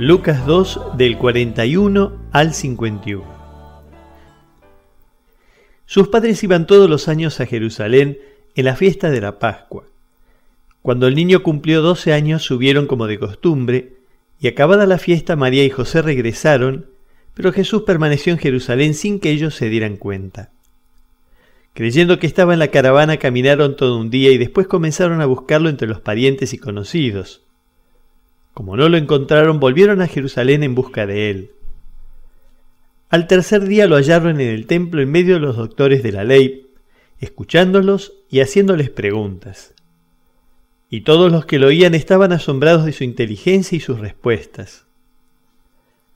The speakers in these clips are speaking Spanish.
Lucas 2 del 41 al 51. Sus padres iban todos los años a Jerusalén en la fiesta de la Pascua. Cuando el niño cumplió doce años subieron como de costumbre, y acabada la fiesta María y José regresaron, pero Jesús permaneció en Jerusalén sin que ellos se dieran cuenta. Creyendo que estaba en la caravana caminaron todo un día y después comenzaron a buscarlo entre los parientes y conocidos. Como no lo encontraron, volvieron a Jerusalén en busca de él. Al tercer día lo hallaron en el templo en medio de los doctores de la ley, escuchándolos y haciéndoles preguntas. Y todos los que lo oían estaban asombrados de su inteligencia y sus respuestas.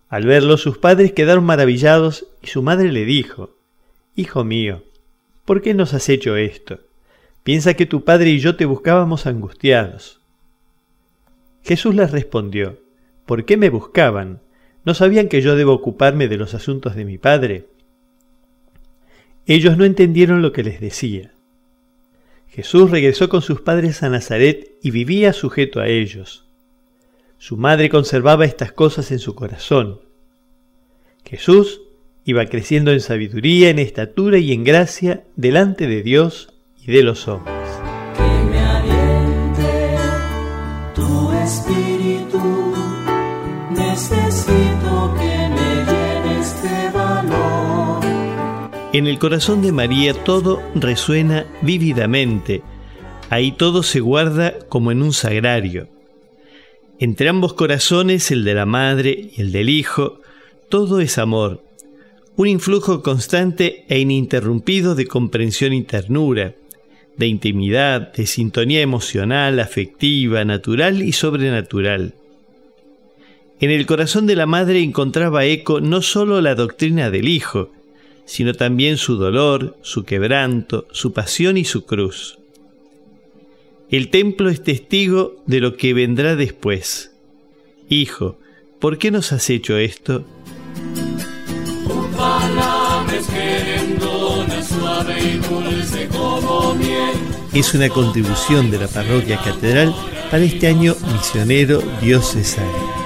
Al verlo sus padres quedaron maravillados y su madre le dijo, Hijo mío, ¿por qué nos has hecho esto? Piensa que tu padre y yo te buscábamos angustiados. Jesús les respondió, ¿por qué me buscaban? ¿No sabían que yo debo ocuparme de los asuntos de mi padre? Ellos no entendieron lo que les decía. Jesús regresó con sus padres a Nazaret y vivía sujeto a ellos. Su madre conservaba estas cosas en su corazón. Jesús iba creciendo en sabiduría, en estatura y en gracia delante de Dios y de los hombres. En el corazón de María todo resuena vívidamente. Ahí todo se guarda como en un sagrario. Entre ambos corazones, el de la madre y el del hijo, todo es amor, un influjo constante e ininterrumpido de comprensión y ternura, de intimidad, de sintonía emocional, afectiva, natural y sobrenatural. En el corazón de la madre encontraba eco no sólo la doctrina del hijo, sino también su dolor, su quebranto, su pasión y su cruz. El templo es testigo de lo que vendrá después. Hijo, ¿por qué nos has hecho esto? Es una contribución de la parroquia catedral para este año misionero diocesano.